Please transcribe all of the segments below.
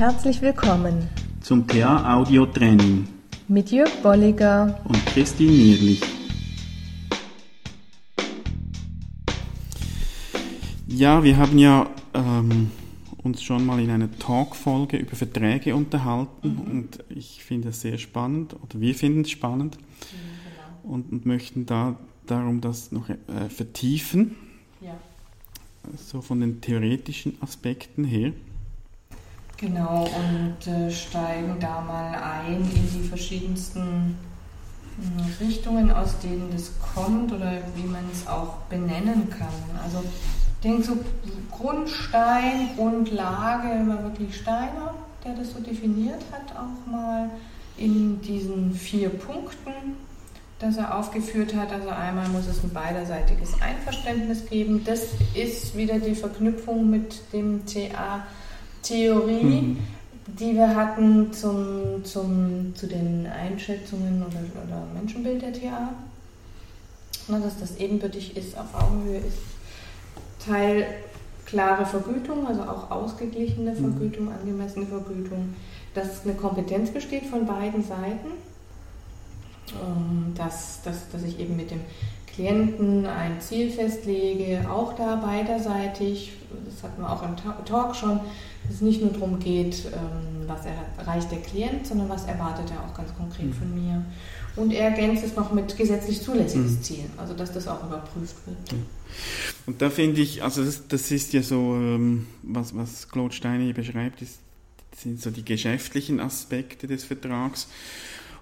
Herzlich willkommen zum TA Audio Training mit Jörg Bolliger und Christine Nierlich. Ja, wir haben ja ähm, uns schon mal in einer Talk-Folge über Verträge unterhalten mhm. und ich finde es sehr spannend oder wir finden es spannend mhm, genau. und, und, möchten da darum das noch äh, vertiefen. Ja. So von den theoretischen Aspekten her. Genau, und äh, steigen da mal ein in die verschiedensten äh, Richtungen, aus denen das kommt oder wie man es auch benennen kann. Also ich denke so Grundstein, Grundlage war wirklich Steiner, der das so definiert hat, auch mal in diesen vier Punkten, dass er aufgeführt hat. Also einmal muss es ein beiderseitiges Einverständnis geben. Das ist wieder die Verknüpfung mit dem TA Theorie, mhm. die wir hatten zum, zum, zu den Einschätzungen oder, oder Menschenbild der TA. Na, dass das ebenbürtig ist, auf Augenhöhe ist. Teil klare Vergütung, also auch ausgeglichene mhm. Vergütung, mhm. angemessene Vergütung, dass eine Kompetenz besteht von beiden Seiten, ähm, dass, dass, dass ich eben mit dem Klienten ein Ziel festlege, auch da beiderseitig, das hatten wir auch im Talk schon, dass es nicht nur darum geht, ähm, was erreicht der Klient, sondern was erwartet er auch ganz konkret mhm. von mir. Und er ergänzt es noch mit gesetzlich zulässiges mhm. Ziel, also dass das auch überprüft wird. Und da finde ich, also das, das, ist ja so, ähm, was, was Claude Steiner hier beschreibt, ist, sind so die geschäftlichen Aspekte des Vertrags.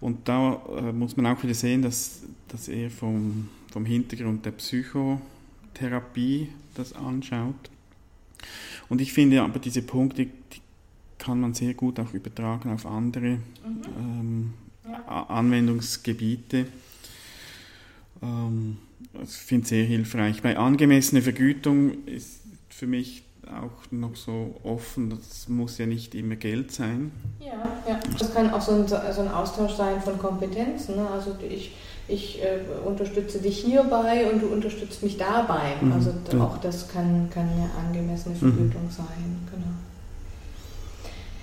Und da äh, muss man auch wieder sehen, dass, dass er vom, vom Hintergrund der Psychotherapie das anschaut. Und ich finde aber diese Punkte, die kann man sehr gut auch übertragen auf andere mhm. ähm. Anwendungsgebiete. Ähm, ich finde es sehr hilfreich. Bei angemessener Vergütung ist für mich auch noch so offen, das muss ja nicht immer Geld sein. Ja, ja. das kann auch so ein, so ein Austausch sein von Kompetenzen. Ne? Also ich, ich äh, unterstütze dich hierbei und du unterstützt mich dabei. Mhm, also ja. auch das kann, kann eine angemessene Vergütung mhm. sein. Genau.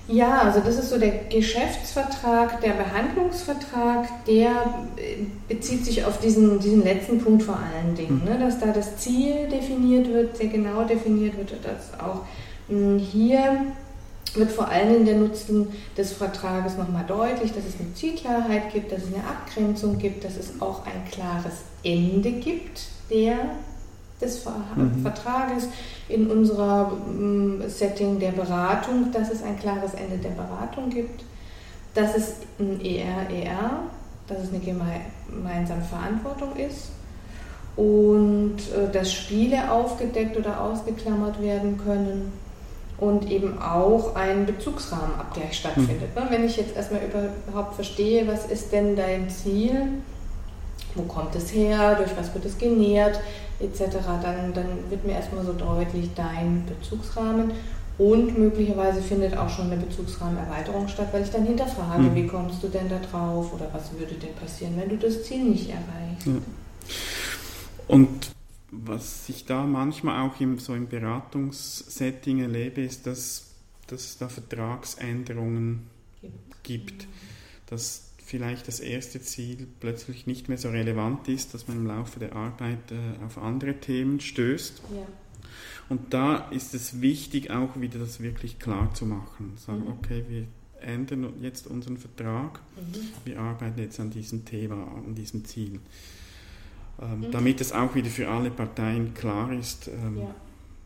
Ja, also das ist so der Geschäftsvertrag, der Behandlungsvertrag, der äh, bezieht sich auf diesen, diesen letzten Punkt vor allen Dingen, mhm. ne, dass da das Ziel definiert wird, sehr genau definiert wird, dass auch mh, hm, hier wird vor allem in der Nutzen des Vertrages nochmal deutlich, dass es eine Zielklarheit gibt, dass es eine Abgrenzung gibt, dass es auch ein klares Ende gibt der, des mhm. Vertrages in unserer mm, Setting der Beratung, dass es ein klares Ende der Beratung gibt, dass es ein ER-ER, dass es eine gemeinsame Verantwortung ist und äh, dass Spiele aufgedeckt oder ausgeklammert werden können und eben auch ein Bezugsrahmenabgleich stattfindet. Mhm. Wenn ich jetzt erstmal überhaupt verstehe, was ist denn dein Ziel, wo kommt es her, durch was wird es genährt, etc., dann, dann wird mir erstmal so deutlich dein Bezugsrahmen und möglicherweise findet auch schon eine Bezugsrahmenerweiterung statt, weil ich dann hinterfrage, mhm. wie kommst du denn da drauf oder was würde denn passieren, wenn du das Ziel nicht erreichst. Ja. Und was ich da manchmal auch im, so im Beratungssetting erlebe, ist, dass, dass es da Vertragsänderungen gibt. gibt. Dass vielleicht das erste Ziel plötzlich nicht mehr so relevant ist, dass man im Laufe der Arbeit äh, auf andere Themen stößt. Ja. Und da ist es wichtig, auch wieder das wirklich klar zu machen. Sagen, mhm. okay, wir ändern jetzt unseren Vertrag, mhm. wir arbeiten jetzt an diesem Thema, an diesem Ziel. Ähm, mhm. Damit es auch wieder für alle Parteien klar ist, ähm, ja.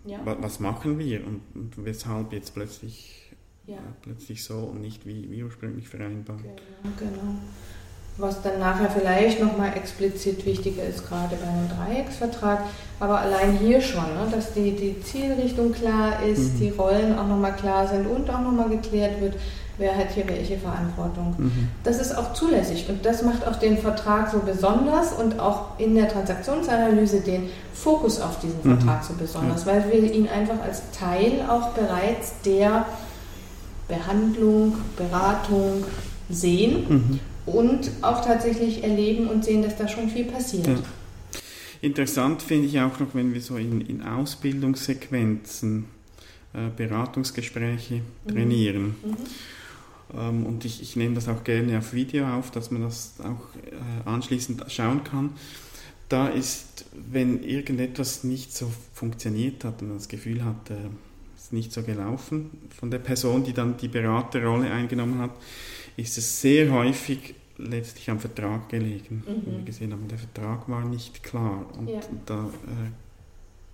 Ja. was machen wir und, und weshalb jetzt plötzlich, ja. plötzlich so und nicht wie, wie ursprünglich vereinbart. Genau, genau. Was dann nachher vielleicht nochmal explizit wichtiger ist, gerade bei einem Dreiecksvertrag, aber allein hier schon, ne, dass die, die Zielrichtung klar ist, mhm. die Rollen auch nochmal klar sind und auch nochmal geklärt wird, wer hat hier welche Verantwortung. Mhm. Das ist auch zulässig und das macht auch den Vertrag so besonders und auch in der Transaktionsanalyse den Fokus auf diesen mhm. Vertrag so besonders, weil wir ihn einfach als Teil auch bereits der Behandlung, Beratung sehen mhm. Und auch tatsächlich erleben und sehen, dass da schon viel passiert. Ja. Interessant finde ich auch noch, wenn wir so in, in Ausbildungssequenzen äh, Beratungsgespräche mhm. trainieren. Mhm. Ähm, und ich, ich, nehme das auch gerne auf Video auf, dass man das auch äh, anschließend schauen kann. Da ist, wenn irgendetwas nicht so funktioniert hat und man das Gefühl hat, äh, es ist nicht so gelaufen von der Person, die dann die Beraterrolle eingenommen hat, ist es sehr häufig letztlich am Vertrag gelegen. Mhm. Wir gesehen haben, der Vertrag war nicht klar und ja. da äh,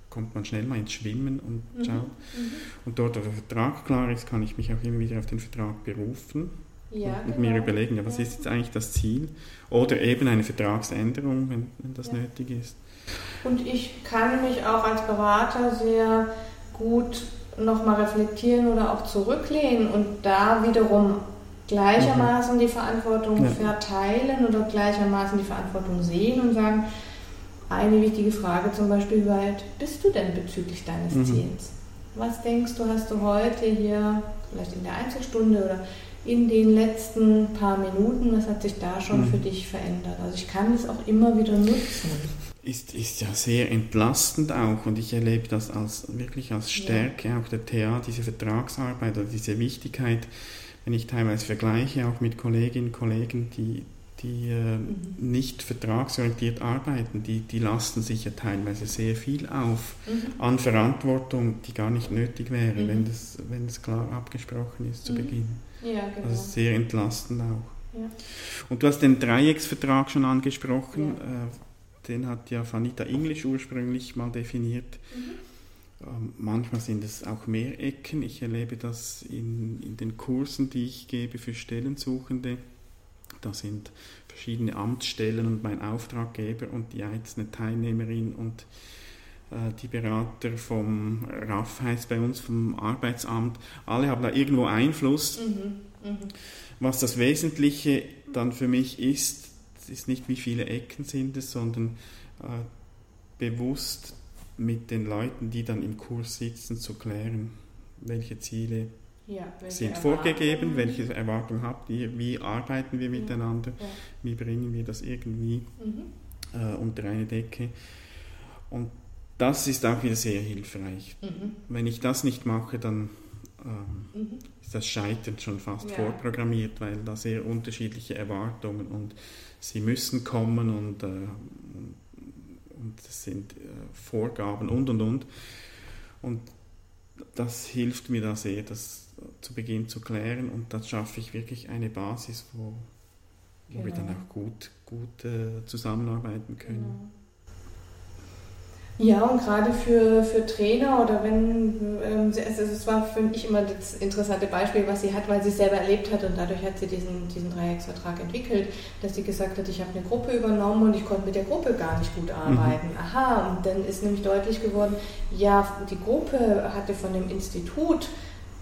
kommt man schnell mal ins Schwimmen und mhm. schaut. Mhm. Und dort, wo der Vertrag klar ist, kann ich mich auch immer wieder auf den Vertrag berufen ja, und, genau. mir überlegen, ja, was ist jetzt eigentlich das Ziel? Oder eben eine Vertragsänderung, wenn, wenn das nötig ist. Und ich kann mich auch als Berater sehr gut nochmal reflektieren oder auch zurücklehnen und da wiederum gleichermaßen mhm. die Verantwortung verteilen oder gleichermaßen die Verantwortung sehen und sagen, eine wichtige Frage zum Beispiel, wie weit bist du denn bezüglich deines mhm. Ziels? Was denkst du, hast du heute hier, vielleicht in der Einzelstunde oder in den letzten paar Minuten, was hat sich da schon mhm. für dich verändert? Also ich kann es auch immer wieder nutzen. Ist, ist ja sehr entlastend auch und ich erlebe das als wirklich als Stärke ja. auch der TA, diese Vertragsarbeit oder diese Wichtigkeit, wenn ich teilweise vergleiche auch mit Kolleginnen und Kollegen, die die äh, mhm. nicht vertragsorientiert arbeiten, die, die lasten sich ja teilweise sehr viel auf mhm. an Verantwortung, die gar nicht nötig wäre, mhm. wenn, das, wenn das klar abgesprochen ist zu mhm. Beginn. Ja, genau. Also sehr entlastend auch. Ja. Und du hast den Dreiecksvertrag schon angesprochen, ja. äh, den hat ja Vanita English ursprünglich mal definiert. Mhm. Ähm, manchmal sind es auch mehr Ecken. Ich erlebe das in, in den Kursen, die ich gebe für Stellensuchende da sind verschiedene Amtsstellen und mein Auftraggeber und die einzelne Teilnehmerin und äh, die Berater vom RAF heißt bei uns, vom Arbeitsamt, alle haben da irgendwo Einfluss. Mhm, mh. Was das Wesentliche dann für mich ist, ist nicht, wie viele Ecken sind es, sondern äh, bewusst mit den Leuten, die dann im Kurs sitzen, zu klären, welche Ziele ja, sind vorgegeben, welche Erwartungen habt ihr, wie arbeiten wir miteinander, ja. wie bringen wir das irgendwie mhm. äh, unter eine Decke. Und das ist auch wieder sehr hilfreich. Mhm. Wenn ich das nicht mache, dann ähm, mhm. ist das Scheitern schon fast ja. vorprogrammiert, weil da sehr unterschiedliche Erwartungen und sie müssen kommen und, äh, und das sind äh, Vorgaben und und und. Und das hilft mir da sehr, das zu Beginn zu klären und dann schaffe ich wirklich eine Basis, wo, wo genau. wir dann auch gut, gut äh, zusammenarbeiten können. Genau. Ja, und gerade für, für Trainer oder wenn, ähm, also es war für mich immer das interessante Beispiel, was sie hat, weil sie es selber erlebt hat und dadurch hat sie diesen, diesen Dreiecksvertrag entwickelt, dass sie gesagt hat, ich habe eine Gruppe übernommen und ich konnte mit der Gruppe gar nicht gut mhm. arbeiten. Mhm. Aha, und dann ist nämlich deutlich geworden, ja, die Gruppe hatte von dem Institut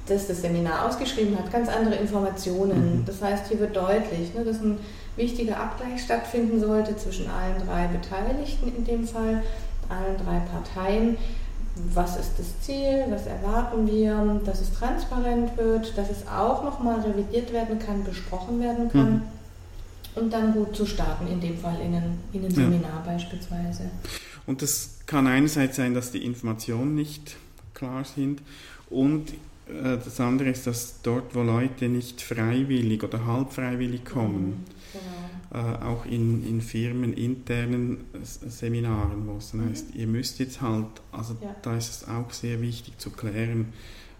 das das Seminar ausgeschrieben hat, ganz andere Informationen. Mhm. Das heißt, hier wird deutlich, ne, dass ein wichtiger Abgleich stattfinden sollte zwischen allen drei Beteiligten in dem Fall allen drei Parteien, was ist das Ziel, was erwarten wir, dass es transparent wird, dass es auch nochmal revidiert werden kann, besprochen werden kann. Mhm. Und dann gut zu starten, in dem Fall in einem, in einem Seminar ja. beispielsweise. Und das kann einerseits sein, dass die Informationen nicht klar sind und das andere ist, dass dort, wo Leute nicht freiwillig oder halb freiwillig kommen, mhm. genau äh, auch in, in Firmen internen Seminaren, wo es dann mhm. heißt, ihr müsst jetzt halt, also ja. da ist es auch sehr wichtig zu klären,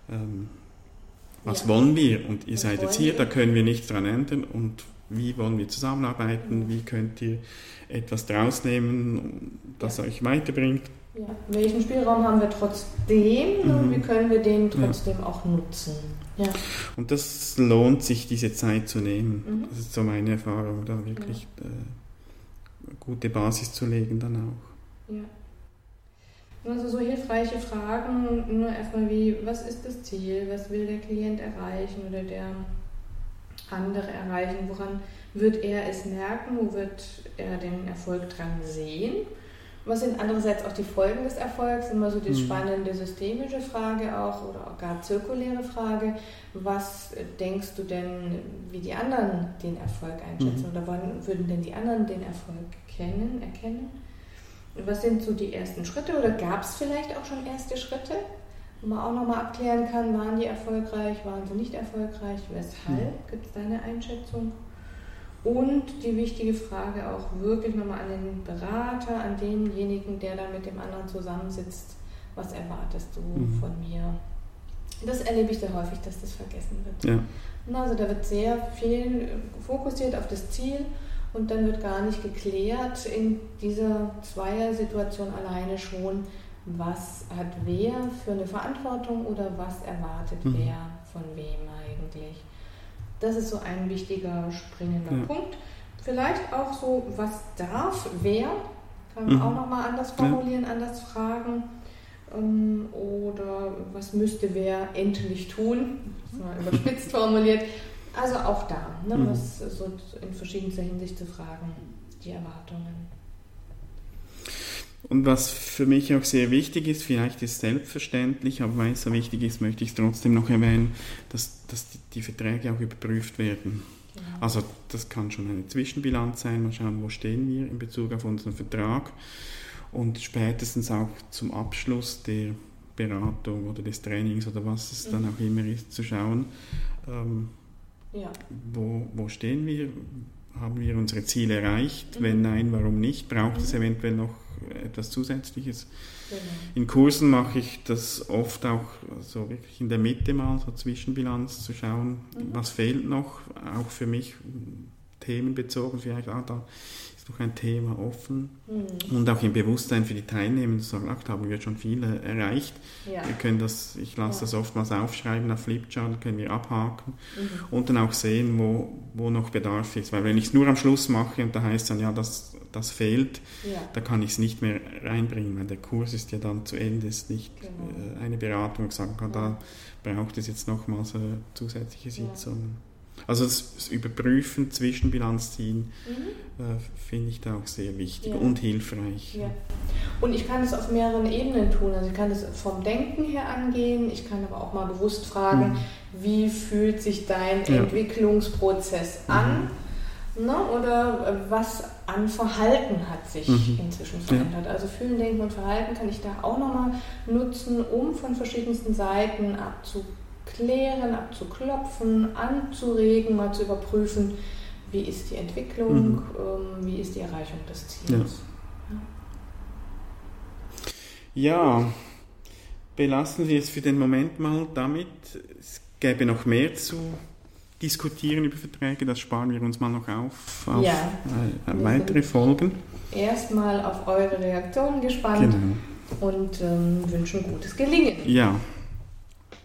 ähm, was ja. wollen wir und ihr was seid jetzt hier, wir? da können wir nichts dran ändern und wie wollen wir zusammenarbeiten, mhm. wie könnt ihr etwas draus nehmen, das ja. euch weiterbringt. Ja. Welchen Spielraum haben wir trotzdem mhm. und wie können wir den trotzdem auch nutzen? Ja. Und das lohnt sich, diese Zeit zu nehmen. Mhm. Das ist so meine Erfahrung, da wirklich ja. äh, gute Basis zu legen dann auch. Ja. Also so hilfreiche Fragen, nur erstmal wie, was ist das Ziel, was will der Klient erreichen oder der andere erreichen, woran wird er es merken, wo wird er den Erfolg dran sehen was sind andererseits auch die Folgen des Erfolgs? Immer so die mhm. spannende systemische Frage auch oder auch gar zirkuläre Frage. Was denkst du denn, wie die anderen den Erfolg einschätzen? Mhm. Oder wann würden denn die anderen den Erfolg kennen, erkennen? Was sind so die ersten Schritte oder gab es vielleicht auch schon erste Schritte? wo man auch nochmal abklären kann, waren die erfolgreich, waren sie nicht erfolgreich, weshalb, mhm. gibt es deine Einschätzung? Und die wichtige Frage auch wirklich nochmal an den Berater, an denjenigen, der da mit dem anderen zusammensitzt, was erwartest du mhm. von mir? Das erlebe ich sehr häufig, dass das vergessen wird. Ja. Also da wird sehr viel fokussiert auf das Ziel und dann wird gar nicht geklärt in dieser Zweier-Situation alleine schon, was hat wer für eine Verantwortung oder was erwartet mhm. wer von wem eigentlich. Das ist so ein wichtiger springender ja. Punkt. Vielleicht auch so, was darf wer, kann man mhm. auch nochmal anders formulieren, ja. anders fragen. Ähm, oder was müsste wer endlich tun, mal überspitzt formuliert. Also auch da, ne, mhm. was so in verschiedenster Hinsicht zu fragen, die Erwartungen. Und was für mich auch sehr wichtig ist, vielleicht ist es selbstverständlich, aber weil es so wichtig ist, möchte ich es trotzdem noch erwähnen, dass, dass die, die Verträge auch überprüft werden. Genau. Also das kann schon eine Zwischenbilanz sein, mal schauen, wo stehen wir in Bezug auf unseren Vertrag und spätestens auch zum Abschluss der Beratung oder des Trainings oder was es mhm. dann auch immer ist, zu schauen, ähm, ja. wo, wo stehen wir, haben wir unsere Ziele erreicht, mhm. wenn nein, warum nicht, braucht mhm. es eventuell noch etwas Zusätzliches. Genau. In Kursen mache ich das oft auch so wirklich in der Mitte mal, so Zwischenbilanz zu schauen, mhm. was fehlt noch, auch für mich themenbezogen, vielleicht, ah, da noch ein Thema offen mhm. und auch im Bewusstsein für die Teilnehmer zu sagen, ach, da haben wir schon viele erreicht. Ja. Wir können das, ich lasse ja. das oftmals aufschreiben auf Flipchart, können wir abhaken mhm. und dann auch sehen, wo, wo noch Bedarf ist. Weil wenn ich es nur am Schluss mache und da heißt dann, ja, das, das fehlt, ja. da kann ich es nicht mehr reinbringen, weil der Kurs ist ja dann zu Ende, ist nicht genau. Äh, eine Beratung, sagen kann, da braucht es jetzt nochmals eine zusätzliche Sitzung. Also das, das Überprüfen, Zwischenbilanz ziehen, mhm. äh, finde ich da auch sehr wichtig ja. und hilfreich. Ja. Und ich kann es auf mehreren Ebenen tun. Also ich kann es vom Denken her angehen, ich kann aber auch mal bewusst fragen, mhm. wie fühlt sich dein ja. Entwicklungsprozess mhm. an? Ne? Oder was an Verhalten hat sich mhm. inzwischen verändert. Also Fühlen, Denken und Verhalten kann ich da auch nochmal nutzen, um von verschiedensten Seiten abzugeben abzuklären, abzuklopfen, anzuregen, mal zu überprüfen, wie ist die Entwicklung, mhm. ähm, wie ist die Erreichung des Ziels. Ja. ja, belassen wir es für den Moment mal damit. Es gäbe noch mehr zu diskutieren über Verträge, das sparen wir uns mal noch auf, auf ja, äh, weitere Folgen. Erstmal auf eure Reaktionen gespannt genau. und ähm, wünschen gutes Gelingen. Ja.